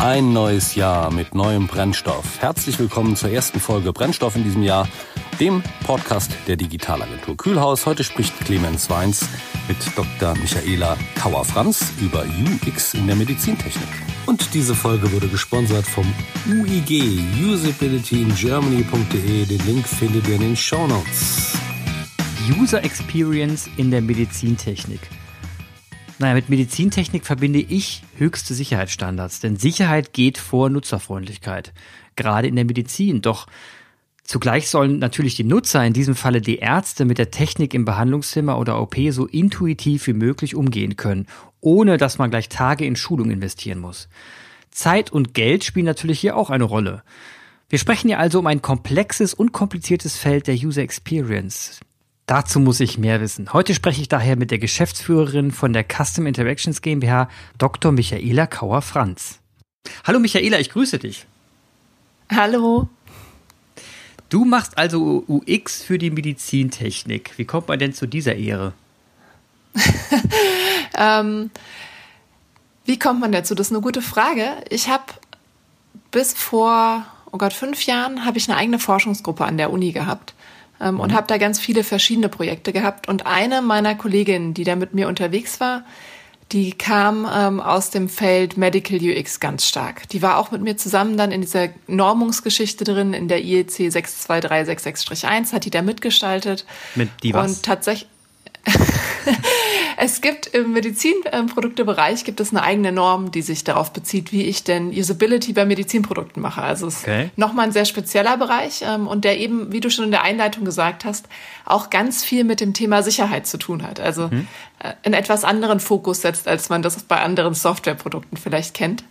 Ein neues Jahr mit neuem Brennstoff. Herzlich willkommen zur ersten Folge Brennstoff in diesem Jahr, dem Podcast der Digitalagentur Kühlhaus. Heute spricht Clemens Weins mit Dr. Michaela Kauer-Franz über UX in der Medizintechnik. Und diese Folge wurde gesponsert vom UIG, usabilityingermany.de. Den Link findet ihr in den Show Notes. User Experience in der Medizintechnik. Naja, mit Medizintechnik verbinde ich höchste Sicherheitsstandards, denn Sicherheit geht vor Nutzerfreundlichkeit, gerade in der Medizin. Doch zugleich sollen natürlich die Nutzer, in diesem Falle die Ärzte, mit der Technik im Behandlungszimmer oder OP so intuitiv wie möglich umgehen können, ohne dass man gleich Tage in Schulung investieren muss. Zeit und Geld spielen natürlich hier auch eine Rolle. Wir sprechen hier also um ein komplexes und kompliziertes Feld der User Experience. Dazu muss ich mehr wissen. Heute spreche ich daher mit der Geschäftsführerin von der Custom Interactions GmbH, Dr. Michaela Kauer-Franz. Hallo Michaela, ich grüße dich. Hallo. Du machst also UX für die Medizintechnik. Wie kommt man denn zu dieser Ehre? ähm, wie kommt man dazu? Das ist eine gute Frage. Ich habe bis vor, oh Gott, fünf Jahren habe ich eine eigene Forschungsgruppe an der Uni gehabt ähm, mhm. und habe da ganz viele verschiedene Projekte gehabt. Und eine meiner Kolleginnen, die da mit mir unterwegs war, die kam ähm, aus dem Feld Medical UX ganz stark. Die war auch mit mir zusammen dann in dieser Normungsgeschichte drin, in der IEC 62366-1, hat die da mitgestaltet. Mit die was? Und tatsächlich es gibt im Medizinproduktebereich gibt es eine eigene Norm, die sich darauf bezieht, wie ich denn Usability bei Medizinprodukten mache. Also es okay. ist nochmal ein sehr spezieller Bereich ähm, und der eben, wie du schon in der Einleitung gesagt hast, auch ganz viel mit dem Thema Sicherheit zu tun hat. Also mhm. äh, einen etwas anderen Fokus setzt, als man das bei anderen Softwareprodukten vielleicht kennt.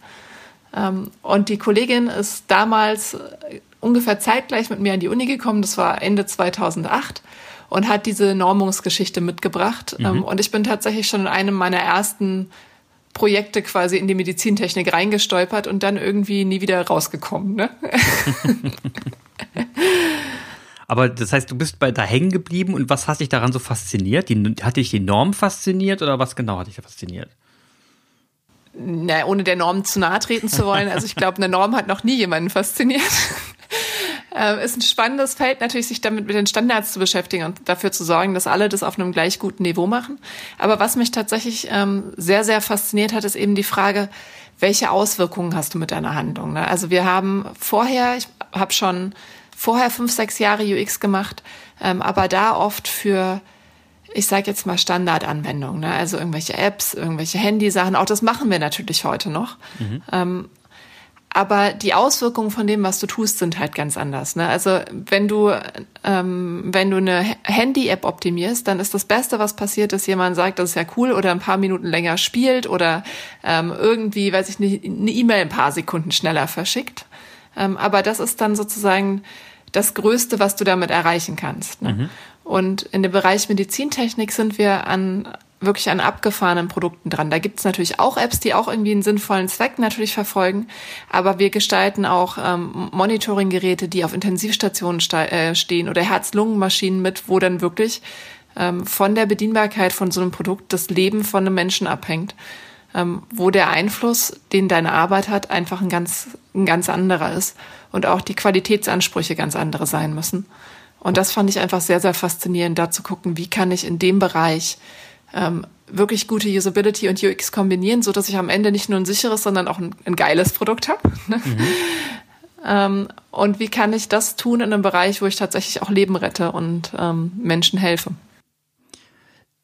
Ähm, und die Kollegin ist damals äh, ungefähr zeitgleich mit mir an die Uni gekommen. Das war Ende 2008 und hat diese Normungsgeschichte mitgebracht. Mhm. Ähm, und ich bin tatsächlich schon in einem meiner ersten Projekte quasi in die Medizintechnik reingestolpert und dann irgendwie nie wieder rausgekommen. Ne? Aber das heißt, du bist bei da hängen geblieben und was hat dich daran so fasziniert? Die, hat dich die Norm fasziniert oder was genau hat dich da fasziniert? Na, ohne der Norm zu nahe treten zu wollen. Also ich glaube, eine Norm hat noch nie jemanden fasziniert. Äh, ist ein spannendes Feld, natürlich sich damit mit den Standards zu beschäftigen und dafür zu sorgen, dass alle das auf einem gleich guten Niveau machen. Aber was mich tatsächlich ähm, sehr, sehr fasziniert hat, ist eben die Frage, welche Auswirkungen hast du mit deiner Handlung? Ne? Also wir haben vorher, ich habe schon vorher fünf, sechs Jahre UX gemacht, ähm, aber da oft für ich sage jetzt mal Standardanwendungen, ne? also irgendwelche Apps, irgendwelche Handysachen, auch das machen wir natürlich heute noch. Mhm. Ähm, aber die Auswirkungen von dem, was du tust, sind halt ganz anders. Ne? Also wenn du ähm, wenn du eine Handy-App optimierst, dann ist das Beste, was passiert, dass jemand sagt, das ist ja cool oder ein paar Minuten länger spielt oder ähm, irgendwie, weiß ich nicht, eine E-Mail ein paar Sekunden schneller verschickt. Ähm, aber das ist dann sozusagen das Größte, was du damit erreichen kannst. Ne? Mhm. Und in dem Bereich Medizintechnik sind wir an wirklich an abgefahrenen Produkten dran. Da gibt es natürlich auch Apps, die auch irgendwie einen sinnvollen Zweck natürlich verfolgen, aber wir gestalten auch ähm, Monitoring-Geräte, die auf Intensivstationen äh, stehen oder Herz-Lungen-Maschinen mit, wo dann wirklich ähm, von der Bedienbarkeit von so einem Produkt das Leben von einem Menschen abhängt, ähm, wo der Einfluss, den deine Arbeit hat, einfach ein ganz, ein ganz anderer ist und auch die Qualitätsansprüche ganz andere sein müssen. Und das fand ich einfach sehr, sehr faszinierend, da zu gucken, wie kann ich in dem Bereich ähm, wirklich gute Usability und UX kombinieren, so dass ich am Ende nicht nur ein sicheres, sondern auch ein, ein geiles Produkt habe. Ne? Mhm. Ähm, und wie kann ich das tun in einem Bereich, wo ich tatsächlich auch Leben rette und ähm, Menschen helfe?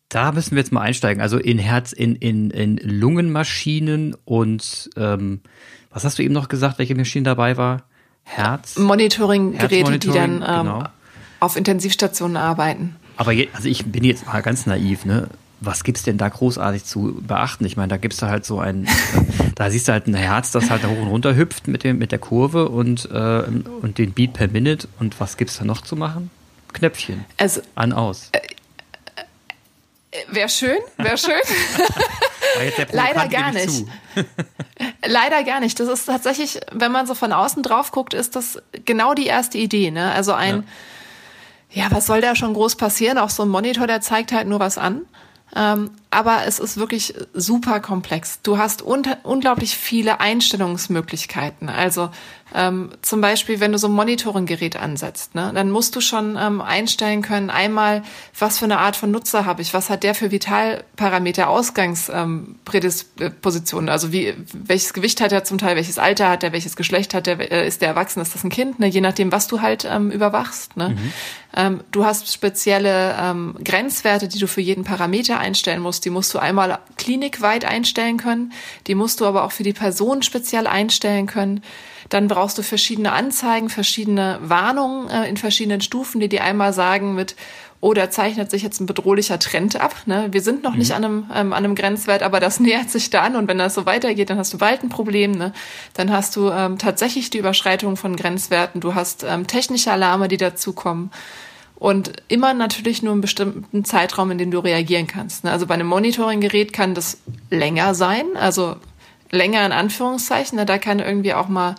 Da müssen wir jetzt mal einsteigen. Also in Herz, in, in, in Lungenmaschinen und ähm, was hast du eben noch gesagt, welche Maschine dabei war? Herz? Monitoring-Geräte, die dann ähm, genau. auf Intensivstationen arbeiten. Aber je, also ich bin jetzt mal ganz naiv, ne? Was gibt's denn da großartig zu beachten? Ich meine, da gibst du halt so ein, da siehst du halt ein Herz, das halt da hoch und runter hüpft mit, dem, mit der Kurve und, äh, und den Beat per Minute. Und was gibt's da noch zu machen? Knöpfchen. Also, an, aus. Äh, äh, Wäre schön, wäre schön. Leider gar nicht. Leider gar nicht. Das ist tatsächlich, wenn man so von außen drauf guckt, ist das genau die erste Idee. Ne? Also ein, ja. ja, was soll da schon groß passieren? Auch so ein Monitor, der zeigt halt nur was an. Ähm, aber es ist wirklich super komplex. Du hast un unglaublich viele Einstellungsmöglichkeiten. Also ähm, zum Beispiel, wenn du so ein Monitoringgerät ansetzt, ne, dann musst du schon ähm, einstellen können, einmal, was für eine Art von Nutzer habe ich, was hat der für Vitalparameter, Ausgangsprädispositionen, ähm, also wie, welches Gewicht hat er zum Teil, welches Alter hat er, welches Geschlecht hat er, äh, ist der erwachsen, ist das ein Kind, ne, je nachdem, was du halt ähm, überwachst. Ne. Mhm. Ähm, du hast spezielle ähm, Grenzwerte, die du für jeden Parameter einstellen musst. Die musst du einmal klinikweit einstellen können, die musst du aber auch für die Person speziell einstellen können. Dann brauchst du verschiedene Anzeigen, verschiedene Warnungen äh, in verschiedenen Stufen, die dir einmal sagen mit, oh, da zeichnet sich jetzt ein bedrohlicher Trend ab. Ne? Wir sind noch mhm. nicht an einem, ähm, an einem Grenzwert, aber das nähert sich da an. Und wenn das so weitergeht, dann hast du bald ein Problem. Ne? Dann hast du ähm, tatsächlich die Überschreitung von Grenzwerten. Du hast ähm, technische Alarme, die dazukommen. Und immer natürlich nur einen bestimmten Zeitraum, in dem du reagieren kannst. Ne? Also bei einem Monitoringgerät kann das länger sein. Also länger in Anführungszeichen. Ne? Da kann irgendwie auch mal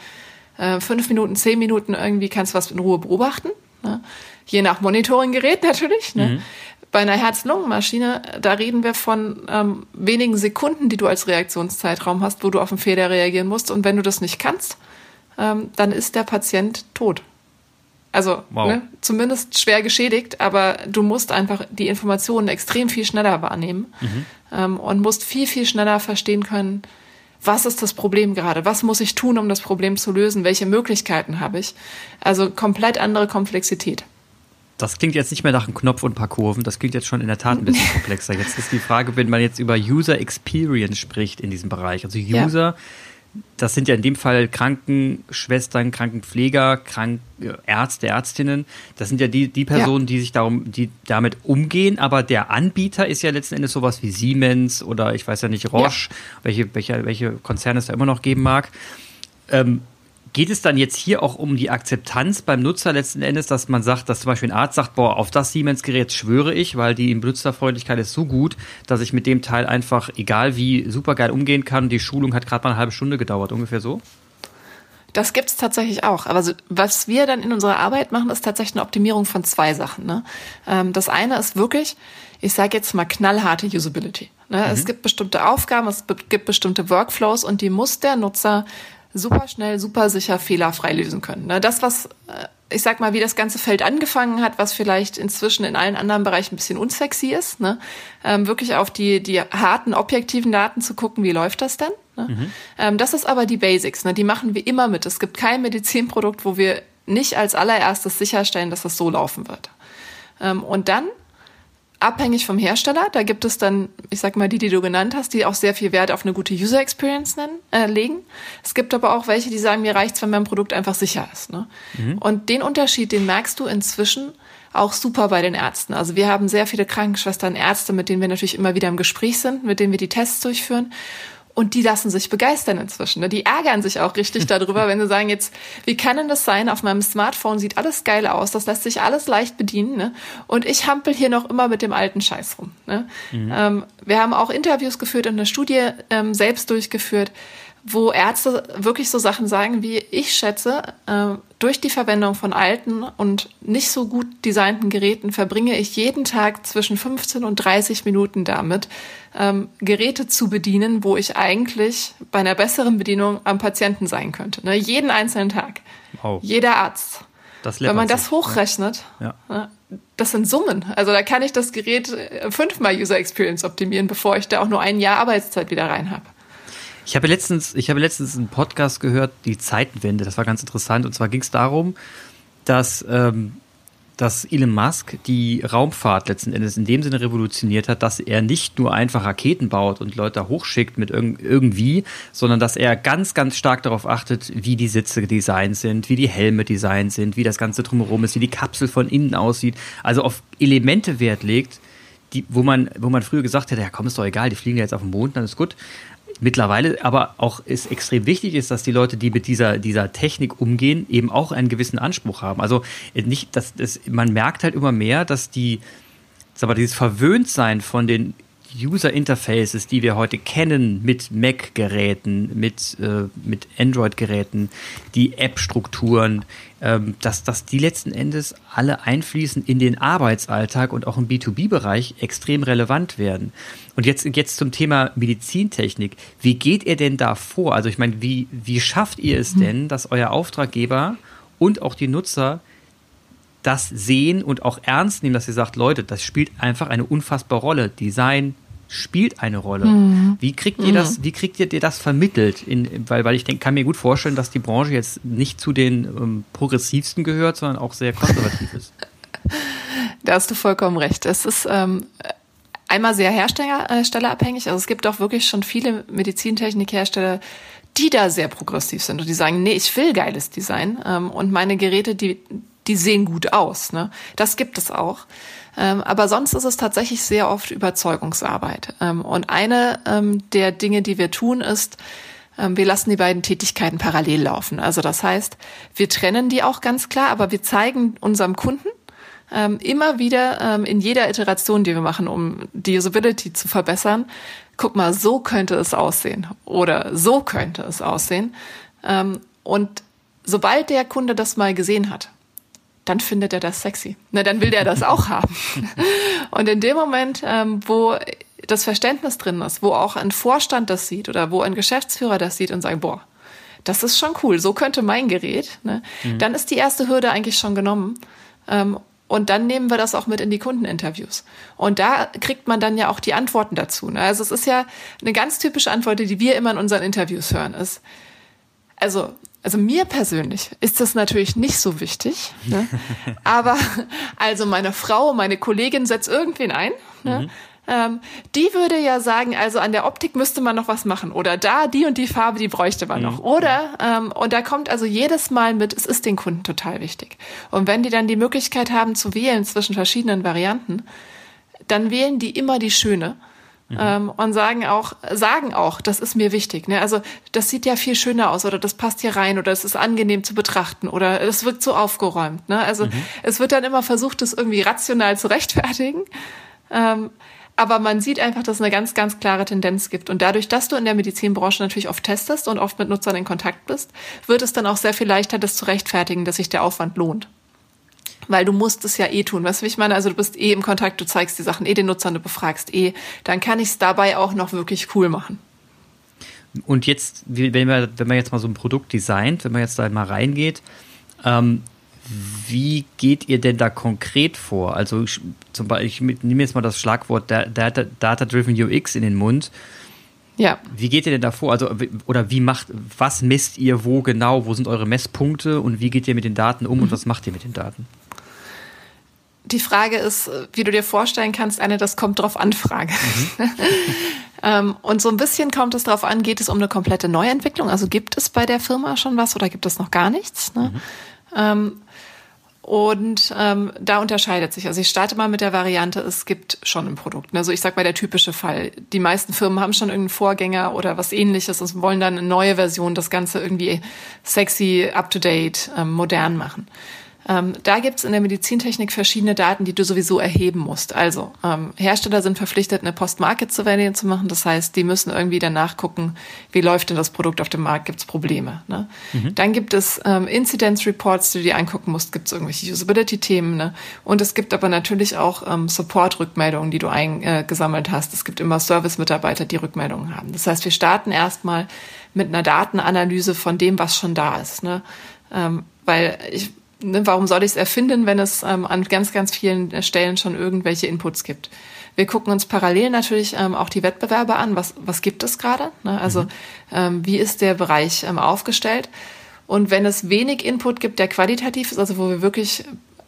äh, fünf Minuten, zehn Minuten irgendwie kannst du was in Ruhe beobachten. Ne? Je nach Monitoringgerät natürlich. Ne? Mhm. Bei einer Herz-Lungen-Maschine, da reden wir von ähm, wenigen Sekunden, die du als Reaktionszeitraum hast, wo du auf einen Fehler reagieren musst. Und wenn du das nicht kannst, ähm, dann ist der Patient tot. Also wow. ne, zumindest schwer geschädigt, aber du musst einfach die Informationen extrem viel schneller wahrnehmen mhm. ähm, und musst viel, viel schneller verstehen können, was ist das Problem gerade? Was muss ich tun, um das Problem zu lösen? Welche Möglichkeiten habe ich? Also komplett andere Komplexität. Das klingt jetzt nicht mehr nach einem Knopf und ein paar Kurven, das klingt jetzt schon in der Tat ein bisschen komplexer. Jetzt ist die Frage, wenn man jetzt über User Experience spricht in diesem Bereich. Also User ja das sind ja in dem Fall Krankenschwestern, Krankenpfleger, Krank Ärzte, Ärztinnen. Das sind ja die, die Personen, ja. die sich darum, die damit umgehen. Aber der Anbieter ist ja letzten Endes sowas wie Siemens oder ich weiß ja nicht, Roche, ja. welche, welche, welche Konzerne es da immer noch geben mag. Ähm, Geht es dann jetzt hier auch um die Akzeptanz beim Nutzer letzten Endes, dass man sagt, dass zum Beispiel ein Arzt sagt, boah, auf das Siemens-Gerät schwöre ich, weil die Benutzerfreundlichkeit ist so gut, dass ich mit dem Teil einfach, egal wie, super geil umgehen kann. Die Schulung hat gerade mal eine halbe Stunde gedauert, ungefähr so? Das gibt es tatsächlich auch. Aber was wir dann in unserer Arbeit machen, ist tatsächlich eine Optimierung von zwei Sachen. Ne? Ähm, das eine ist wirklich, ich sage jetzt mal knallharte Usability. Ne? Mhm. Es gibt bestimmte Aufgaben, es gibt bestimmte Workflows und die muss der Nutzer super schnell, super sicher, fehlerfrei lösen können. Ne? Das, was, äh, ich sag mal, wie das ganze Feld angefangen hat, was vielleicht inzwischen in allen anderen Bereichen ein bisschen unsexy ist, ne? ähm, wirklich auf die, die harten, objektiven Daten zu gucken, wie läuft das denn? Ne? Mhm. Ähm, das ist aber die Basics, ne? die machen wir immer mit. Es gibt kein Medizinprodukt, wo wir nicht als allererstes sicherstellen, dass das so laufen wird. Ähm, und dann abhängig vom Hersteller. Da gibt es dann, ich sag mal, die, die du genannt hast, die auch sehr viel Wert auf eine gute User Experience nennen, äh, legen. Es gibt aber auch welche, die sagen, mir reicht's, wenn mein Produkt einfach sicher ist. Ne? Mhm. Und den Unterschied, den merkst du inzwischen auch super bei den Ärzten. Also wir haben sehr viele Krankenschwestern, Ärzte, mit denen wir natürlich immer wieder im Gespräch sind, mit denen wir die Tests durchführen. Und die lassen sich begeistern inzwischen. Ne? Die ärgern sich auch richtig darüber, wenn sie sagen, jetzt, wie kann denn das sein? Auf meinem Smartphone sieht alles geil aus, das lässt sich alles leicht bedienen. Ne? Und ich hampel hier noch immer mit dem alten Scheiß rum. Ne? Mhm. Ähm, wir haben auch Interviews geführt und eine Studie ähm, selbst durchgeführt, wo Ärzte wirklich so Sachen sagen, wie ich schätze, äh, durch die Verwendung von alten und nicht so gut designten Geräten verbringe ich jeden Tag zwischen 15 und 30 Minuten damit, ähm, Geräte zu bedienen, wo ich eigentlich bei einer besseren Bedienung am Patienten sein könnte. Ne? Jeden einzelnen Tag. Wow. Jeder Arzt. Wenn man das hochrechnet, ja. Ja, das sind Summen. Also da kann ich das Gerät äh, fünfmal User Experience optimieren, bevor ich da auch nur ein Jahr Arbeitszeit wieder rein habe. Ich habe letztens, ich habe letztens einen Podcast gehört, die Zeitenwende. Das war ganz interessant. Und zwar ging es darum, dass, ähm, dass Elon Musk die Raumfahrt letzten Endes in dem Sinne revolutioniert hat, dass er nicht nur einfach Raketen baut und Leute hochschickt mit irg irgendwie, sondern dass er ganz, ganz stark darauf achtet, wie die Sitze designt sind, wie die Helme designt sind, wie das Ganze drumherum ist, wie die Kapsel von innen aussieht. Also auf Elemente Wert legt, die, wo man, wo man früher gesagt hätte, ja komm, ist doch egal, die fliegen ja jetzt auf den Mond, dann ist gut mittlerweile aber auch ist extrem wichtig ist, dass die Leute, die mit dieser, dieser Technik umgehen, eben auch einen gewissen Anspruch haben. Also nicht, dass das, man merkt halt immer mehr, dass die, sag mal, dieses Verwöhntsein von den User Interfaces, die wir heute kennen mit Mac-Geräten, mit, äh, mit Android-Geräten, die App-Strukturen, ähm, dass, dass die letzten Endes alle einfließen in den Arbeitsalltag und auch im B2B-Bereich extrem relevant werden. Und jetzt, jetzt zum Thema Medizintechnik. Wie geht ihr denn da vor? Also ich meine, wie, wie schafft ihr es denn, dass euer Auftraggeber und auch die Nutzer das sehen und auch ernst nehmen, dass ihr sagt, Leute, das spielt einfach eine unfassbare Rolle. Design spielt eine Rolle. Mhm. Wie kriegt ihr das, mhm. wie kriegt ihr das vermittelt? In, weil, weil ich denk, kann mir gut vorstellen, dass die Branche jetzt nicht zu den ähm, progressivsten gehört, sondern auch sehr konservativ ist. Da hast du vollkommen recht. Es ist ähm, einmal sehr herstellerabhängig. Also es gibt auch wirklich schon viele Medizintechnikhersteller, die da sehr progressiv sind und die sagen, nee, ich will geiles Design ähm, und meine Geräte, die die sehen gut aus. Ne? Das gibt es auch. Ähm, aber sonst ist es tatsächlich sehr oft Überzeugungsarbeit. Ähm, und eine ähm, der Dinge, die wir tun, ist, ähm, wir lassen die beiden Tätigkeiten parallel laufen. Also das heißt, wir trennen die auch ganz klar, aber wir zeigen unserem Kunden, ähm, immer wieder ähm, in jeder Iteration, die wir machen, um die Usability zu verbessern, guck mal, so könnte es aussehen oder so könnte es aussehen. Und sobald der Kunde das mal gesehen hat, dann findet er das sexy. Na, dann will der das auch haben. Und in dem Moment, ähm, wo das Verständnis drin ist, wo auch ein Vorstand das sieht oder wo ein Geschäftsführer das sieht und sagt, boah, das ist schon cool, so könnte mein Gerät, ne? Mhm. dann ist die erste Hürde eigentlich schon genommen. Ähm, und dann nehmen wir das auch mit in die Kundeninterviews. Und da kriegt man dann ja auch die Antworten dazu. Ne? Also es ist ja eine ganz typische Antwort, die wir immer in unseren Interviews hören, ist, also also mir persönlich ist das natürlich nicht so wichtig, ne? aber also meine Frau, meine Kollegin setzt irgendwen ein. Ne? Mhm. Ähm, die würde ja sagen, also an der Optik müsste man noch was machen oder da die und die Farbe, die bräuchte man mhm. noch. Oder ähm, und da kommt also jedes Mal mit, es ist den Kunden total wichtig. Und wenn die dann die Möglichkeit haben zu wählen zwischen verschiedenen Varianten, dann wählen die immer die schöne Mhm. Ähm, und sagen auch, sagen auch, das ist mir wichtig. Ne? Also das sieht ja viel schöner aus oder das passt hier rein oder es ist angenehm zu betrachten oder es wirkt so aufgeräumt. Ne? Also mhm. es wird dann immer versucht, das irgendwie rational zu rechtfertigen. Ähm, aber man sieht einfach, dass es eine ganz, ganz klare Tendenz gibt. Und dadurch, dass du in der Medizinbranche natürlich oft testest und oft mit Nutzern in Kontakt bist, wird es dann auch sehr viel leichter, das zu rechtfertigen, dass sich der Aufwand lohnt weil du musst es ja eh tun. Weißt du, wie ich meine? Also du bist eh im Kontakt, du zeigst die Sachen eh den Nutzern, du befragst eh. Dann kann ich es dabei auch noch wirklich cool machen. Und jetzt, wenn man, wenn man jetzt mal so ein Produkt designt, wenn man jetzt da mal reingeht, ähm, wie geht ihr denn da konkret vor? Also ich, zum Beispiel, ich nehme jetzt mal das Schlagwort Data-Driven UX in den Mund. Ja. Wie geht ihr denn da vor? Also, oder wie macht, was messt ihr wo genau? Wo sind eure Messpunkte und wie geht ihr mit den Daten um und mhm. was macht ihr mit den Daten? Die Frage ist, wie du dir vorstellen kannst, eine, das kommt drauf an Frage. Mhm. ähm, und so ein bisschen kommt es drauf an, geht es um eine komplette Neuentwicklung? Also gibt es bei der Firma schon was oder gibt es noch gar nichts? Ne? Mhm. Ähm, und ähm, da unterscheidet sich. Also ich starte mal mit der Variante, es gibt schon ein Produkt. Also ich sag mal der typische Fall. Die meisten Firmen haben schon irgendeinen Vorgänger oder was ähnliches und wollen dann eine neue Version, das Ganze irgendwie sexy, up-to-date, ähm, modern machen. Ähm, da gibt es in der Medizintechnik verschiedene Daten, die du sowieso erheben musst. Also ähm, Hersteller sind verpflichtet, eine Post-Market-Surveillance zu machen. Das heißt, die müssen irgendwie danach gucken, wie läuft denn das Produkt auf dem Markt, gibt es Probleme. Ne? Mhm. Dann gibt es ähm, Incidence-Reports, die du dir angucken musst, gibt es irgendwelche Usability-Themen. Ne? Und es gibt aber natürlich auch ähm, Support-Rückmeldungen, die du eingesammelt äh, hast. Es gibt immer Service-Mitarbeiter, die Rückmeldungen haben. Das heißt, wir starten erstmal mit einer Datenanalyse von dem, was schon da ist. Ne? Ähm, weil ich warum soll ich es erfinden, wenn es ähm, an ganz, ganz vielen Stellen schon irgendwelche Inputs gibt? Wir gucken uns parallel natürlich ähm, auch die Wettbewerber an. Was, was gibt es gerade? Ne? Also mhm. ähm, wie ist der Bereich ähm, aufgestellt? Und wenn es wenig Input gibt, der qualitativ ist, also wo wir wirklich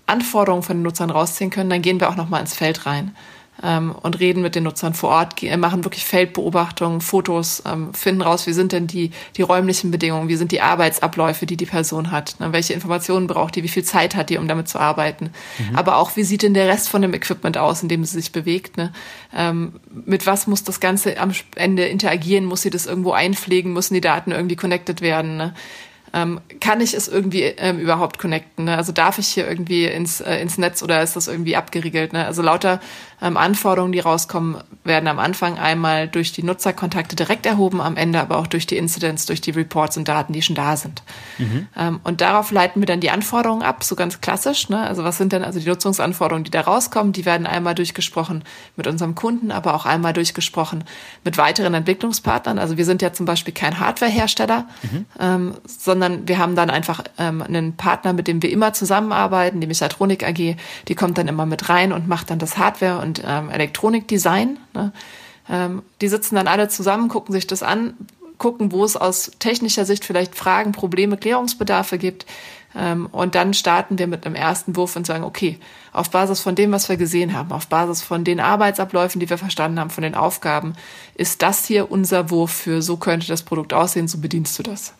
Anforderungen von den Nutzern rausziehen können, dann gehen wir auch noch mal ins Feld rein ähm, und reden mit den Nutzern vor Ort, machen wirklich Feldbeobachtungen, Fotos, ähm, finden raus, wie sind denn die, die räumlichen Bedingungen, wie sind die Arbeitsabläufe, die die Person hat, ne? welche Informationen braucht die, wie viel Zeit hat die, um damit zu arbeiten. Mhm. Aber auch, wie sieht denn der Rest von dem Equipment aus, in dem sie sich bewegt. Ne? Ähm, mit was muss das Ganze am Ende interagieren? Muss sie das irgendwo einpflegen? Müssen die Daten irgendwie connected werden? Ne? Ähm, kann ich es irgendwie ähm, überhaupt connecten? Ne? Also darf ich hier irgendwie ins, äh, ins Netz oder ist das irgendwie abgeriegelt? Ne? Also lauter ähm, Anforderungen, die rauskommen, werden am Anfang einmal durch die Nutzerkontakte direkt erhoben, am Ende aber auch durch die Incidents, durch die Reports und Daten, die schon da sind. Mhm. Ähm, und darauf leiten wir dann die Anforderungen ab, so ganz klassisch. Ne? Also was sind denn also die Nutzungsanforderungen, die da rauskommen? Die werden einmal durchgesprochen mit unserem Kunden, aber auch einmal durchgesprochen mit weiteren Entwicklungspartnern. Also wir sind ja zum Beispiel kein Hardwarehersteller, mhm. ähm, sondern wir haben dann einfach ähm, einen Partner, mit dem wir immer zusammenarbeiten, die Mechatronik AG, die kommt dann immer mit rein und macht dann das Hardware und ähm, Elektronikdesign. Ne? Ähm, die sitzen dann alle zusammen, gucken sich das an, gucken, wo es aus technischer Sicht vielleicht Fragen, Probleme, Klärungsbedarfe gibt. Ähm, und dann starten wir mit einem ersten Wurf und sagen, okay, auf Basis von dem, was wir gesehen haben, auf Basis von den Arbeitsabläufen, die wir verstanden haben, von den Aufgaben, ist das hier unser Wurf für, so könnte das Produkt aussehen, so bedienst du das.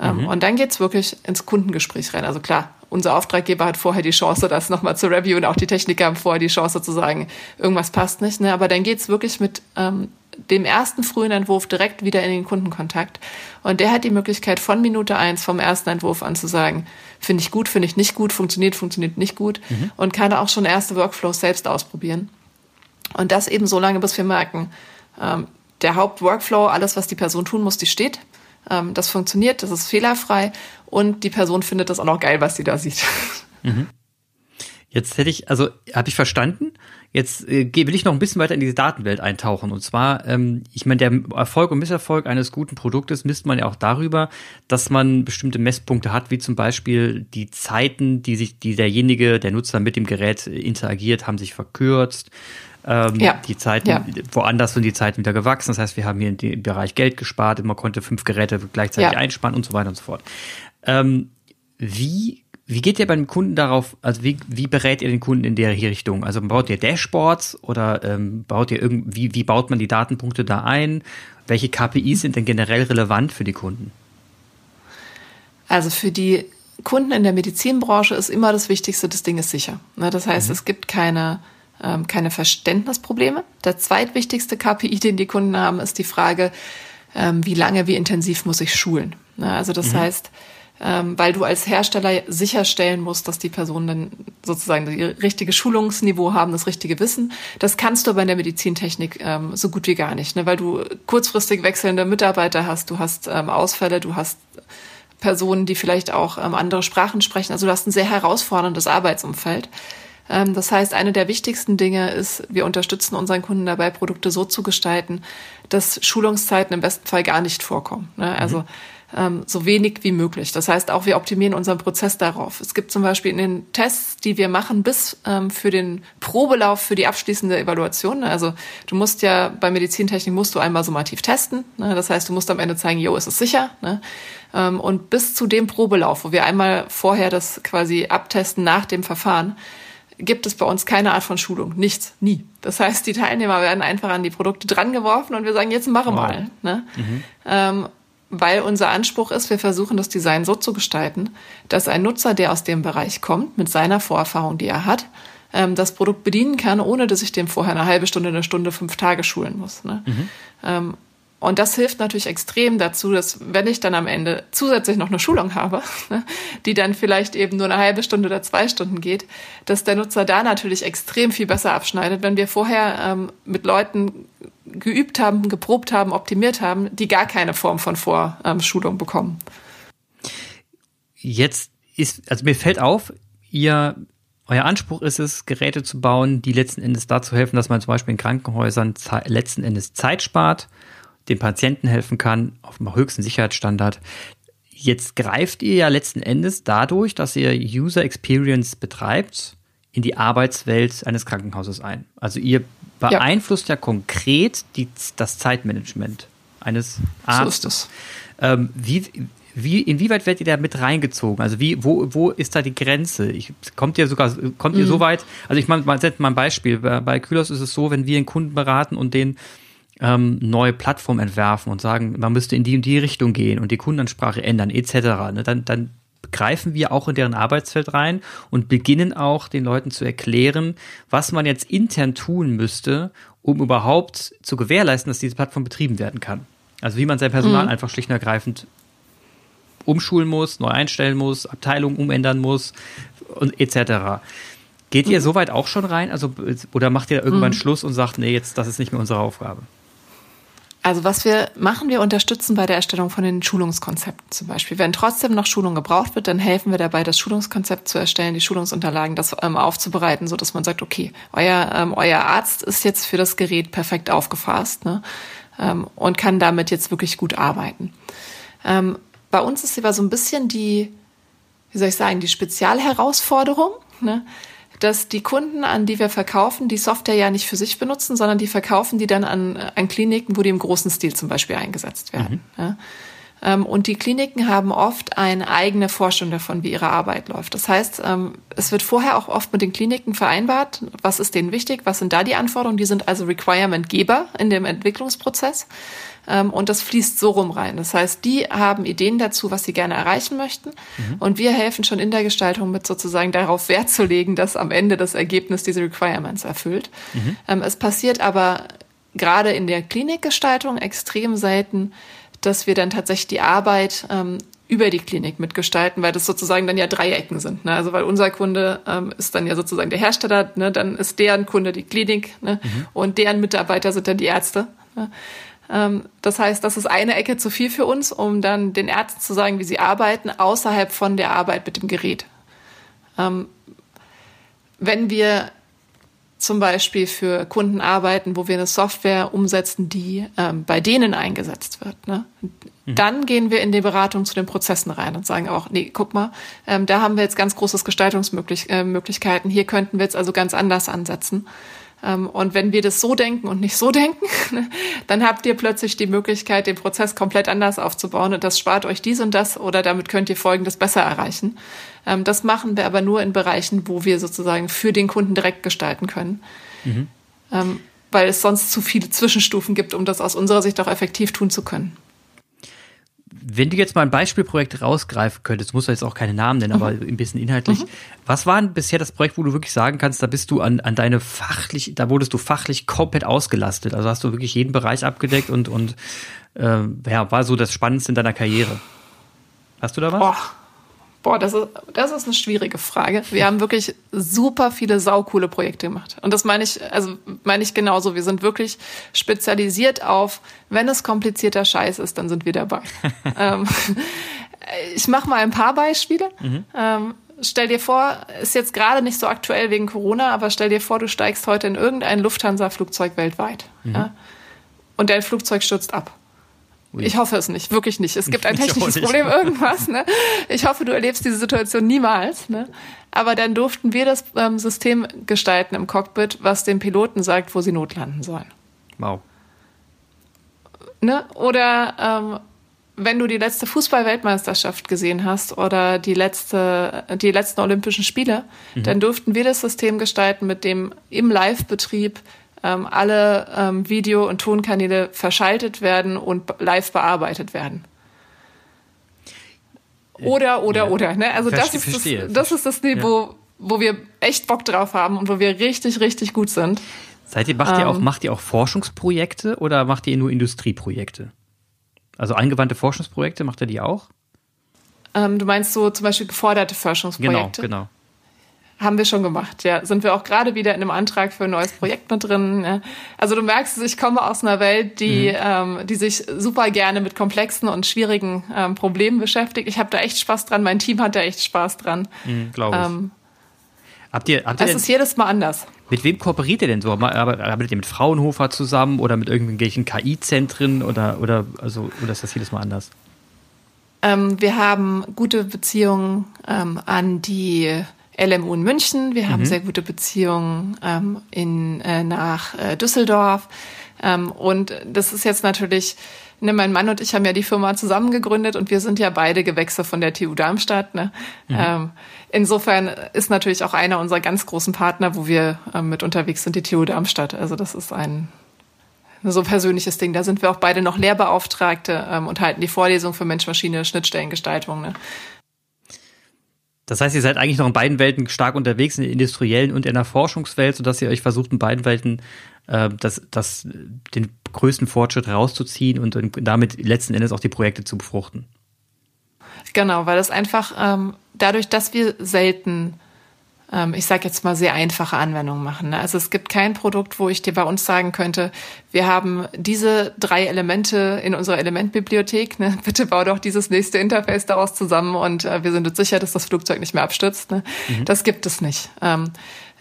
Ähm, mhm. Und dann geht's wirklich ins Kundengespräch rein. Also klar, unser Auftraggeber hat vorher die Chance, das nochmal zu reviewen. Auch die Techniker haben vorher die Chance zu sagen, irgendwas passt nicht. Ne? Aber dann geht's wirklich mit ähm, dem ersten frühen Entwurf direkt wieder in den Kundenkontakt. Und der hat die Möglichkeit, von Minute eins vom ersten Entwurf an zu sagen, finde ich gut, finde ich nicht gut, funktioniert, funktioniert nicht gut. Mhm. Und kann auch schon erste Workflows selbst ausprobieren. Und das eben so lange, bis wir merken, ähm, der Hauptworkflow, alles, was die Person tun muss, die steht. Ähm, das funktioniert, das ist fehlerfrei und die Person findet das auch noch geil, was sie da sieht. Mhm. Jetzt hätte ich, also habe ich verstanden. Jetzt äh, will ich noch ein bisschen weiter in diese Datenwelt eintauchen. Und zwar, ähm, ich meine, der Erfolg und Misserfolg eines guten Produktes misst man ja auch darüber, dass man bestimmte Messpunkte hat, wie zum Beispiel die Zeiten, die sich, die derjenige, der Nutzer mit dem Gerät interagiert, haben sich verkürzt. Ähm, ja. Die Zeiten, ja. woanders sind die Zeiten wieder gewachsen. Das heißt, wir haben hier dem Bereich Geld gespart, man konnte fünf Geräte gleichzeitig ja. einspannen und so weiter und so fort. Ähm, wie wie geht ihr beim Kunden darauf, also wie, wie berät ihr den Kunden in der Richtung? Also baut ihr Dashboards oder ähm, baut ihr irgendwie, wie baut man die Datenpunkte da ein? Welche KPIs sind denn generell relevant für die Kunden? Also für die Kunden in der Medizinbranche ist immer das Wichtigste, das Ding ist sicher. Ne, das heißt, mhm. es gibt keine ähm, keine Verständnisprobleme. Der zweitwichtigste KPI, den die Kunden haben, ist die Frage, ähm, wie lange, wie intensiv muss ich schulen. Ne? Also das mhm. heißt, ähm, weil du als Hersteller sicherstellen musst, dass die Personen dann sozusagen das richtige Schulungsniveau haben, das richtige Wissen. Das kannst du aber in der Medizintechnik ähm, so gut wie gar nicht, ne? weil du kurzfristig wechselnde Mitarbeiter hast, du hast ähm, Ausfälle, du hast Personen, die vielleicht auch ähm, andere Sprachen sprechen. Also du hast ein sehr herausforderndes Arbeitsumfeld. Ähm, das heißt, eine der wichtigsten Dinge ist, wir unterstützen unseren Kunden dabei, Produkte so zu gestalten, dass Schulungszeiten im besten Fall gar nicht vorkommen. Ne? Also mhm so wenig wie möglich. Das heißt, auch wir optimieren unseren Prozess darauf. Es gibt zum Beispiel in den Tests, die wir machen, bis ähm, für den Probelauf für die abschließende Evaluation. Ne? Also du musst ja bei Medizintechnik musst du einmal summativ testen. Ne? Das heißt, du musst am Ende zeigen, jo, ist es sicher. Ne? Ähm, und bis zu dem Probelauf, wo wir einmal vorher das quasi abtesten nach dem Verfahren, gibt es bei uns keine Art von Schulung. Nichts. Nie. Das heißt, die Teilnehmer werden einfach an die Produkte drangeworfen und wir sagen, jetzt machen wow. mal. Ne? Mhm. Ähm, weil unser Anspruch ist, wir versuchen das Design so zu gestalten, dass ein Nutzer, der aus dem Bereich kommt, mit seiner Vorerfahrung, die er hat, ähm, das Produkt bedienen kann, ohne dass ich dem vorher eine halbe Stunde, eine Stunde, fünf Tage schulen muss. Ne? Mhm. Ähm, und das hilft natürlich extrem dazu, dass wenn ich dann am Ende zusätzlich noch eine Schulung habe, ne, die dann vielleicht eben nur eine halbe Stunde oder zwei Stunden geht, dass der Nutzer da natürlich extrem viel besser abschneidet, wenn wir vorher ähm, mit Leuten geübt haben, geprobt haben, optimiert haben, die gar keine Form von Vorschulung bekommen. Jetzt ist, also mir fällt auf, ihr euer Anspruch ist es, Geräte zu bauen, die letzten Endes dazu helfen, dass man zum Beispiel in Krankenhäusern letzten Endes Zeit spart dem Patienten helfen kann, auf dem höchsten Sicherheitsstandard. Jetzt greift ihr ja letzten Endes dadurch, dass ihr User Experience betreibt, in die Arbeitswelt eines Krankenhauses ein. Also ihr beeinflusst ja, ja konkret die, das Zeitmanagement eines Arztes. So ist es. Ähm, wie, wie, inwieweit werdet ihr da mit reingezogen? Also wie, wo, wo ist da die Grenze? Ich, kommt ihr sogar, kommt mhm. ihr so weit? Also ich meine, mal, mal ein Beispiel. Bei, bei Kühlers ist es so, wenn wir einen Kunden beraten und den ähm, neue Plattform entwerfen und sagen, man müsste in die und die Richtung gehen und die Kundenansprache ändern, etc., ne, dann, dann greifen wir auch in deren Arbeitsfeld rein und beginnen auch den Leuten zu erklären, was man jetzt intern tun müsste, um überhaupt zu gewährleisten, dass diese Plattform betrieben werden kann. Also wie man sein Personal mhm. einfach schlicht und ergreifend umschulen muss, neu einstellen muss, Abteilungen umändern muss und etc. Geht ihr mhm. soweit auch schon rein? Also, oder macht ihr irgendwann mhm. Schluss und sagt, nee, jetzt, das ist nicht mehr unsere Aufgabe? Also was wir machen, wir unterstützen bei der Erstellung von den Schulungskonzepten zum Beispiel. Wenn trotzdem noch Schulung gebraucht wird, dann helfen wir dabei, das Schulungskonzept zu erstellen, die Schulungsunterlagen das ähm, aufzubereiten, so dass man sagt, okay, euer, ähm, euer Arzt ist jetzt für das Gerät perfekt aufgefasst ne, ähm, und kann damit jetzt wirklich gut arbeiten. Ähm, bei uns ist aber so ein bisschen die, wie soll ich sagen, die Spezialherausforderung. Ne? Dass die Kunden, an die wir verkaufen, die Software ja nicht für sich benutzen, sondern die verkaufen die dann an, an Kliniken, wo die im großen Stil zum Beispiel eingesetzt werden. Mhm. Ja. Ähm, und die Kliniken haben oft eine eigene Vorstellung davon, wie ihre Arbeit läuft. Das heißt, ähm, es wird vorher auch oft mit den Kliniken vereinbart, was ist denen wichtig, was sind da die Anforderungen. Die sind also Requirement-Geber in dem Entwicklungsprozess. Ähm, und das fließt so rum rein. Das heißt, die haben Ideen dazu, was sie gerne erreichen möchten. Mhm. Und wir helfen schon in der Gestaltung mit sozusagen darauf Wert zu legen, dass am Ende das Ergebnis diese Requirements erfüllt. Mhm. Es passiert aber gerade in der Klinikgestaltung extrem selten, dass wir dann tatsächlich die Arbeit ähm, über die Klinik mitgestalten, weil das sozusagen dann ja drei Ecken sind. Ne? Also weil unser Kunde ähm, ist dann ja sozusagen der Hersteller, ne? dann ist deren Kunde die Klinik ne? Mhm. und deren Mitarbeiter sind dann die Ärzte. Ne? Ähm, das heißt, das ist eine Ecke zu viel für uns, um dann den Ärzten zu sagen, wie sie arbeiten, außerhalb von der Arbeit mit dem Gerät. Ähm, wenn wir zum Beispiel für Kunden arbeiten, wo wir eine Software umsetzen, die ähm, bei denen eingesetzt wird. Ne? Mhm. Dann gehen wir in die Beratung zu den Prozessen rein und sagen auch, nee, guck mal, ähm, da haben wir jetzt ganz großes Gestaltungsmöglichkeiten. Äh, Hier könnten wir jetzt also ganz anders ansetzen. Ähm, und wenn wir das so denken und nicht so denken, dann habt ihr plötzlich die Möglichkeit, den Prozess komplett anders aufzubauen und das spart euch dies und das oder damit könnt ihr Folgendes besser erreichen. Ähm, das machen wir aber nur in Bereichen, wo wir sozusagen für den Kunden direkt gestalten können. Mhm. Ähm, weil es sonst zu viele Zwischenstufen gibt, um das aus unserer Sicht auch effektiv tun zu können. Wenn du jetzt mal ein Beispielprojekt rausgreifen könntest, musst du jetzt auch keine Namen nennen, mhm. aber ein bisschen inhaltlich. Mhm. Was war denn bisher das Projekt, wo du wirklich sagen kannst, da bist du an, an deine fachlich, da wurdest du fachlich komplett ausgelastet. Also hast du wirklich jeden Bereich abgedeckt und, und äh, ja, war so das Spannendste in deiner Karriere. Hast du da was? Boah. Boah, das ist, das ist eine schwierige Frage. Wir haben wirklich super viele saukoole Projekte gemacht. Und das meine ich, also meine ich genauso. Wir sind wirklich spezialisiert auf, wenn es komplizierter Scheiß ist, dann sind wir dabei. ähm, ich mache mal ein paar Beispiele. Mhm. Ähm, stell dir vor, ist jetzt gerade nicht so aktuell wegen Corona, aber stell dir vor, du steigst heute in irgendein Lufthansa-Flugzeug weltweit. Mhm. Ja? Und dein Flugzeug stürzt ab. Ich hoffe es nicht, wirklich nicht. Es gibt ein technisches Problem, irgendwas. Ne? Ich hoffe, du erlebst diese Situation niemals. Ne? Aber dann durften wir das ähm, System gestalten im Cockpit, was den Piloten sagt, wo sie notlanden sollen. Wow. Ne? Oder ähm, wenn du die letzte Fußball-Weltmeisterschaft gesehen hast oder die letzte, die letzten Olympischen Spiele, mhm. dann durften wir das System gestalten, mit dem im Live-Betrieb ähm, alle ähm, Video- und Tonkanäle verschaltet werden und live bearbeitet werden. Oder, oder, ja. oder. Ne? Also das ist, das, das ist das Niveau, ja. wo wir echt Bock drauf haben und wo wir richtig, richtig gut sind. Seid ihr, macht, ähm, ihr auch, macht ihr auch Forschungsprojekte oder macht ihr nur Industrieprojekte? Also angewandte Forschungsprojekte, macht ihr die auch? Ähm, du meinst so zum Beispiel geforderte Forschungsprojekte? Genau, genau. Haben wir schon gemacht, ja. Sind wir auch gerade wieder in einem Antrag für ein neues Projekt mit drin. Ja. Also du merkst, ich komme aus einer Welt, die, mhm. ähm, die sich super gerne mit komplexen und schwierigen ähm, Problemen beschäftigt. Ich habe da echt Spaß dran, mein Team hat da echt Spaß dran. Mhm, Glaube ich. Ähm, habt ihr, habt ihr es ist jedes Mal anders. Mit wem kooperiert ihr denn so? Arbeitet ihr mit Fraunhofer zusammen oder mit irgendwelchen KI-Zentren oder, oder, also, oder ist das jedes Mal anders? Ähm, wir haben gute Beziehungen ähm, an die LMU in München. Wir haben mhm. sehr gute Beziehungen ähm, in, äh, nach äh, Düsseldorf. Ähm, und das ist jetzt natürlich, ne, mein Mann und ich haben ja die Firma zusammen gegründet und wir sind ja beide Gewächse von der TU Darmstadt. Ne? Mhm. Ähm, insofern ist natürlich auch einer unserer ganz großen Partner, wo wir ähm, mit unterwegs sind, die TU Darmstadt. Also das ist ein so persönliches Ding. Da sind wir auch beide noch Lehrbeauftragte ähm, und halten die Vorlesung für Mensch-Maschine-Schnittstellengestaltung. Ne? Das heißt, ihr seid eigentlich noch in beiden Welten stark unterwegs, in der industriellen und in der Forschungswelt, sodass ihr euch versucht, in beiden Welten äh, das, das, den größten Fortschritt rauszuziehen und, und damit letzten Endes auch die Projekte zu befruchten. Genau, weil das einfach ähm, dadurch, dass wir selten ich sage jetzt mal, sehr einfache Anwendungen machen. Ne? Also es gibt kein Produkt, wo ich dir bei uns sagen könnte, wir haben diese drei Elemente in unserer Elementbibliothek. Ne? Bitte bau doch dieses nächste Interface daraus zusammen und äh, wir sind uns sicher, dass das Flugzeug nicht mehr abstürzt. Ne? Mhm. Das gibt es nicht. Ähm,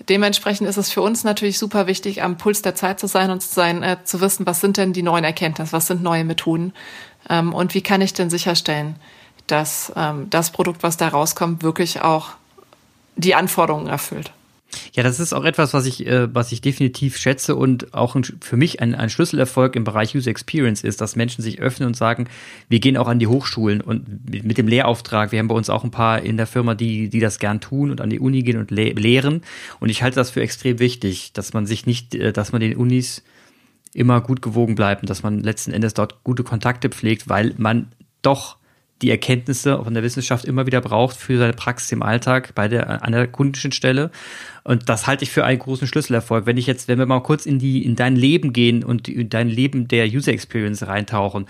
dementsprechend ist es für uns natürlich super wichtig, am Puls der Zeit zu sein und zu sein, äh, zu wissen, was sind denn die neuen Erkenntnisse, was sind neue Methoden ähm, und wie kann ich denn sicherstellen, dass ähm, das Produkt, was da rauskommt, wirklich auch die Anforderungen erfüllt. Ja, das ist auch etwas, was ich, äh, was ich definitiv schätze und auch für mich ein, ein Schlüsselerfolg im Bereich User Experience ist, dass Menschen sich öffnen und sagen, wir gehen auch an die Hochschulen und mit, mit dem Lehrauftrag. Wir haben bei uns auch ein paar in der Firma, die, die das gern tun und an die Uni gehen und le lehren. Und ich halte das für extrem wichtig, dass man sich nicht, äh, dass man den Unis immer gut gewogen bleibt und dass man letzten Endes dort gute Kontakte pflegt, weil man doch die Erkenntnisse von der Wissenschaft immer wieder braucht für seine Praxis im Alltag bei der, an der kundischen Stelle. Und das halte ich für einen großen Schlüsselerfolg. Wenn ich jetzt, wenn wir mal kurz in die, in dein Leben gehen und in dein Leben der User Experience reintauchen.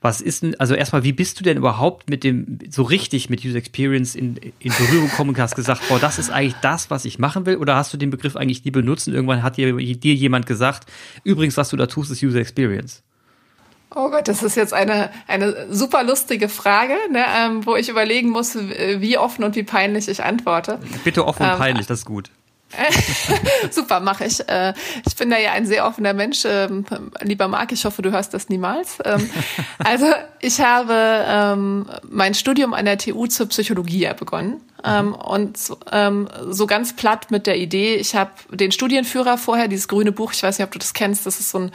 Was ist denn, also erstmal, wie bist du denn überhaupt mit dem, so richtig mit User Experience in, in Berührung gekommen und hast gesagt, boah, das ist eigentlich das, was ich machen will? Oder hast du den Begriff eigentlich nie benutzt und irgendwann hat dir, dir jemand gesagt, übrigens, was du da tust, ist User Experience? Oh Gott, das ist jetzt eine, eine super lustige Frage, ne, ähm, wo ich überlegen muss, wie offen und wie peinlich ich antworte. Bitte offen und ähm, peinlich, das ist gut. Super, mache ich. Äh, ich bin da ja ein sehr offener Mensch. Ähm, lieber Marc, ich hoffe, du hörst das niemals. Ähm, also ich habe ähm, mein Studium an der TU zur Psychologie begonnen. Mhm. Und so ganz platt mit der Idee, ich habe den Studienführer vorher, dieses grüne Buch, ich weiß nicht, ob du das kennst, das ist so ein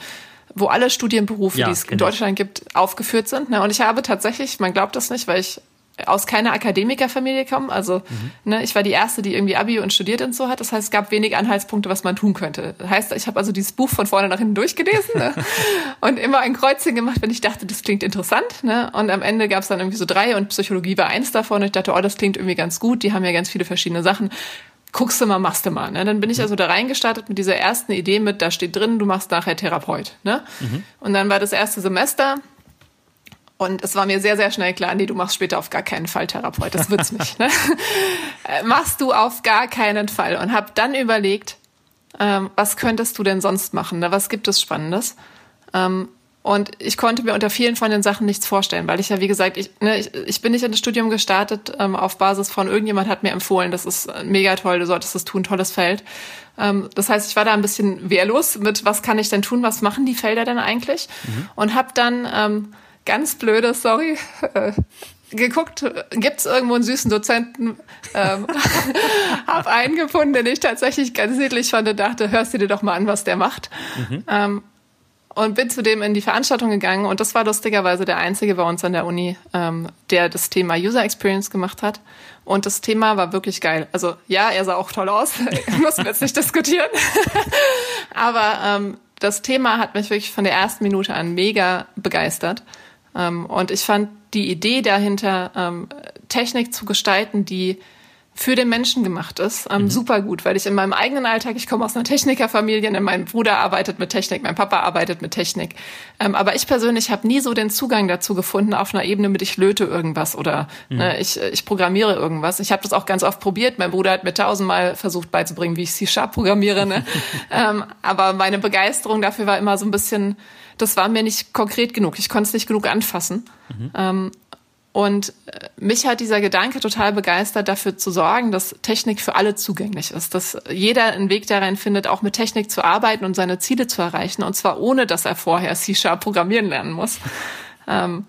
wo alle Studienberufe, ja, die es in Deutschland gibt, aufgeführt sind. Ne? Und ich habe tatsächlich, man glaubt das nicht, weil ich aus keiner Akademikerfamilie komme. Also mhm. ne, ich war die erste, die irgendwie Abi und studiert und so hat. Das heißt, es gab wenig Anhaltspunkte, was man tun könnte. Das heißt, ich habe also dieses Buch von vorne nach hinten durchgelesen ne? und immer ein Kreuzchen gemacht, wenn ich dachte, das klingt interessant. Ne? Und am Ende gab es dann irgendwie so drei und Psychologie war eins davon. Und ich dachte, oh, das klingt irgendwie ganz gut. Die haben ja ganz viele verschiedene Sachen guckst du mal, machst du mal. Ne? Dann bin ich mhm. also da reingestartet mit dieser ersten Idee mit, da steht drin, du machst nachher Therapeut. Ne? Mhm. Und dann war das erste Semester und es war mir sehr, sehr schnell klar, nee, du machst später auf gar keinen Fall Therapeut, das wird's nicht. Ne? Äh, machst du auf gar keinen Fall. Und habe dann überlegt, ähm, was könntest du denn sonst machen? Ne? Was gibt es Spannendes? Ähm, und ich konnte mir unter vielen von den Sachen nichts vorstellen, weil ich ja, wie gesagt, ich, ne, ich, ich bin nicht in das Studium gestartet ähm, auf Basis von irgendjemand hat mir empfohlen, das ist mega toll, du solltest das tun, tolles Feld. Ähm, das heißt, ich war da ein bisschen wehrlos mit, was kann ich denn tun, was machen die Felder denn eigentlich? Mhm. Und habe dann ähm, ganz blöde, sorry, äh, geguckt, gibt's irgendwo einen süßen Dozenten, ähm, habe einen gefunden, den ich tatsächlich ganz niedlich fand und dachte, hörst du dir doch mal an, was der macht. Mhm. Ähm, und bin zudem in die Veranstaltung gegangen und das war lustigerweise der einzige bei uns an der Uni, ähm, der das Thema User Experience gemacht hat. Und das Thema war wirklich geil. Also ja, er sah auch toll aus, müssen wir jetzt nicht diskutieren. Aber ähm, das Thema hat mich wirklich von der ersten Minute an mega begeistert. Ähm, und ich fand die Idee dahinter, ähm, Technik zu gestalten, die für den Menschen gemacht ist, ähm, mhm. super gut, weil ich in meinem eigenen Alltag, ich komme aus einer Technikerfamilie, ne, mein Bruder arbeitet mit Technik, mein Papa arbeitet mit Technik, ähm, aber ich persönlich habe nie so den Zugang dazu gefunden auf einer Ebene mit ich löte irgendwas oder mhm. ne, ich, ich programmiere irgendwas. Ich habe das auch ganz oft probiert. Mein Bruder hat mir tausendmal versucht beizubringen, wie ich C-Sharp programmiere, ne? ähm, aber meine Begeisterung dafür war immer so ein bisschen, das war mir nicht konkret genug. Ich konnte es nicht genug anfassen. Mhm. Ähm, und äh, mich hat dieser Gedanke total begeistert, dafür zu sorgen, dass Technik für alle zugänglich ist, dass jeder einen Weg darin findet, auch mit Technik zu arbeiten und seine Ziele zu erreichen, und zwar ohne, dass er vorher C-Sharp programmieren lernen muss. Ähm,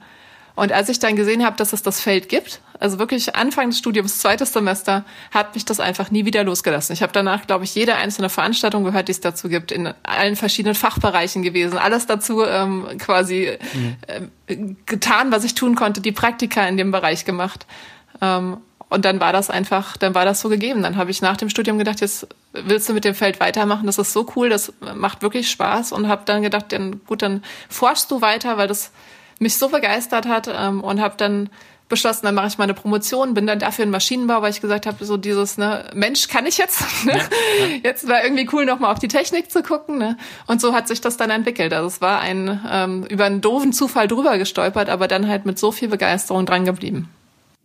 und als ich dann gesehen habe, dass es das Feld gibt, also wirklich Anfang des Studiums, zweites Semester, hat mich das einfach nie wieder losgelassen. Ich habe danach, glaube ich, jede einzelne Veranstaltung gehört, die es dazu gibt, in allen verschiedenen Fachbereichen gewesen, alles dazu ähm, quasi mhm. äh, getan, was ich tun konnte, die Praktika in dem Bereich gemacht. Ähm, und dann war das einfach, dann war das so gegeben. Dann habe ich nach dem Studium gedacht, jetzt willst du mit dem Feld weitermachen, das ist so cool, das macht wirklich Spaß und habe dann gedacht, dann, gut, dann forschst du weiter, weil das mich so begeistert hat ähm, und habe dann beschlossen, dann mache ich meine Promotion, bin dann dafür in Maschinenbau, weil ich gesagt habe, so dieses, ne, Mensch, kann ich jetzt? Ne? Ja, ja. Jetzt war irgendwie cool, nochmal auf die Technik zu gucken. Ne? Und so hat sich das dann entwickelt. Also es war ein ähm, über einen doofen Zufall drüber gestolpert, aber dann halt mit so viel Begeisterung dran geblieben.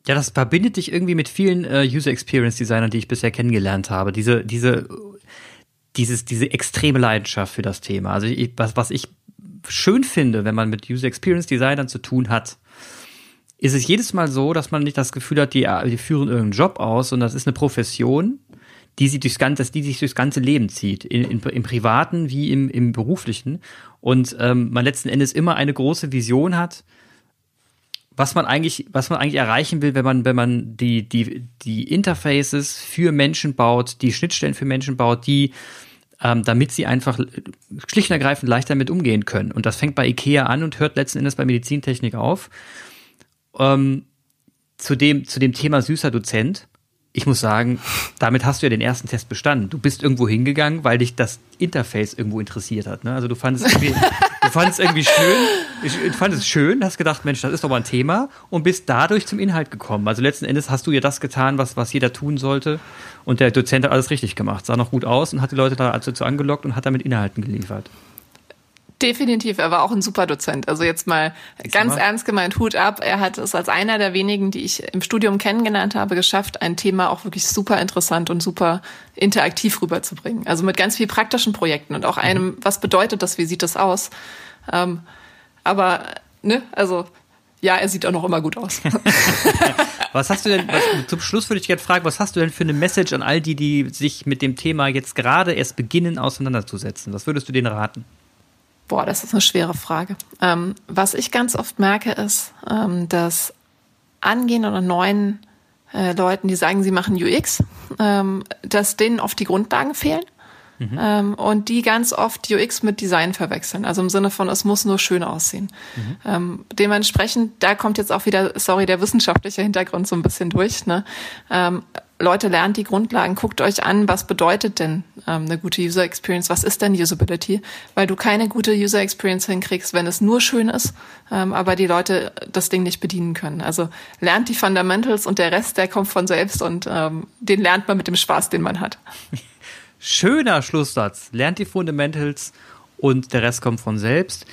Ja, das verbindet dich irgendwie mit vielen äh, User Experience Designern, die ich bisher kennengelernt habe. Diese, diese, dieses, diese extreme Leidenschaft für das Thema. Also ich, was, was ich schön finde, wenn man mit User Experience Designern zu tun hat, ist es jedes Mal so, dass man nicht das Gefühl hat, die, die führen irgendeinen Job aus, sondern das ist eine Profession, die sie durchs ganze, die sich durchs ganze Leben zieht, in, in, im privaten wie im, im beruflichen. Und ähm, man letzten Endes immer eine große Vision hat, was man eigentlich, was man eigentlich erreichen will, wenn man, wenn man die, die, die Interfaces für Menschen baut, die Schnittstellen für Menschen baut, die, ähm, damit sie einfach schlicht und ergreifend leichter damit umgehen können. Und das fängt bei IKEA an und hört letzten Endes bei Medizintechnik auf. Ähm, zu dem, zu dem Thema süßer Dozent ich muss sagen, damit hast du ja den ersten Test bestanden. Du bist irgendwo hingegangen, weil dich das Interface irgendwo interessiert hat. Ne? Also du fandest irgendwie, du fandest irgendwie schön, du fandest es schön, hast gedacht, Mensch, das ist doch mal ein Thema und bist dadurch zum Inhalt gekommen. Also letzten Endes hast du ja das getan, was, was jeder tun sollte. Und der Dozent hat alles richtig gemacht, sah noch gut aus und hat die Leute da also angelockt und hat damit Inhalten geliefert. Definitiv, er war auch ein super Dozent. Also jetzt mal ganz mal. ernst gemeint, Hut ab. Er hat es als einer der wenigen, die ich im Studium kennengelernt habe, geschafft, ein Thema auch wirklich super interessant und super interaktiv rüberzubringen. Also mit ganz viel praktischen Projekten und auch einem, mhm. was bedeutet das, wie sieht das aus? Ähm, aber, ne, also ja, er sieht auch noch immer gut aus. was hast du denn, was, zum Schluss würde ich gerne fragen, was hast du denn für eine Message an all die, die sich mit dem Thema jetzt gerade erst beginnen auseinanderzusetzen? Was würdest du denen raten? Boah, das ist eine schwere Frage. Ähm, was ich ganz oft merke, ist, ähm, dass angehenden oder neuen äh, Leuten, die sagen, sie machen UX, ähm, dass denen oft die Grundlagen fehlen. Mhm. Ähm, und die ganz oft UX mit Design verwechseln. Also im Sinne von, es muss nur schön aussehen. Mhm. Ähm, dementsprechend, da kommt jetzt auch wieder, sorry, der wissenschaftliche Hintergrund so ein bisschen durch. Ne? Leute, lernt die Grundlagen, guckt euch an, was bedeutet denn ähm, eine gute User Experience, was ist denn Usability, weil du keine gute User Experience hinkriegst, wenn es nur schön ist, ähm, aber die Leute das Ding nicht bedienen können. Also lernt die Fundamentals und der Rest, der kommt von selbst und ähm, den lernt man mit dem Spaß, den man hat. Schöner Schlusssatz. Lernt die Fundamentals und der Rest kommt von selbst.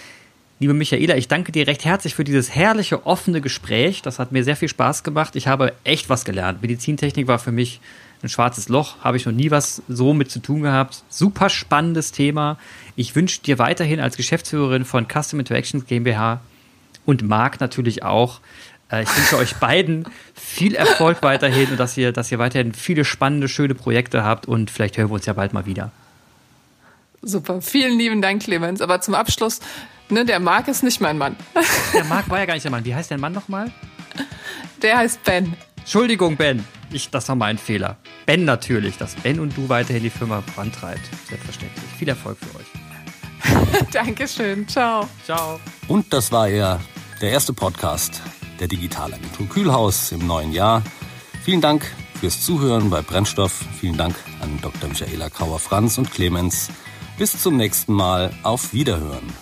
Liebe Michaela, ich danke dir recht herzlich für dieses herrliche, offene Gespräch. Das hat mir sehr viel Spaß gemacht. Ich habe echt was gelernt. Medizintechnik war für mich ein schwarzes Loch. Habe ich noch nie was so mit zu tun gehabt. Super spannendes Thema. Ich wünsche dir weiterhin als Geschäftsführerin von Custom Interactions GmbH und Marc natürlich auch. Äh, ich wünsche euch beiden viel Erfolg weiterhin und dass ihr, dass ihr weiterhin viele spannende, schöne Projekte habt und vielleicht hören wir uns ja bald mal wieder. Super, vielen lieben Dank, Clemens. Aber zum Abschluss, ne, der Marc ist nicht mein Mann. Der Marc war ja gar nicht der Mann. Wie heißt der Mann nochmal? Der heißt Ben. Entschuldigung, Ben. Ich, das war mein Fehler. Ben natürlich, dass Ben und du weiterhin die Firma vorantreibt. Selbstverständlich. Viel Erfolg für euch. Dankeschön. Ciao. Ciao. Und das war er, der erste Podcast der Digitalagentur Kühlhaus im neuen Jahr. Vielen Dank fürs Zuhören bei Brennstoff. Vielen Dank an Dr. Michaela Kauer-Franz und Clemens. Bis zum nächsten Mal. Auf Wiederhören.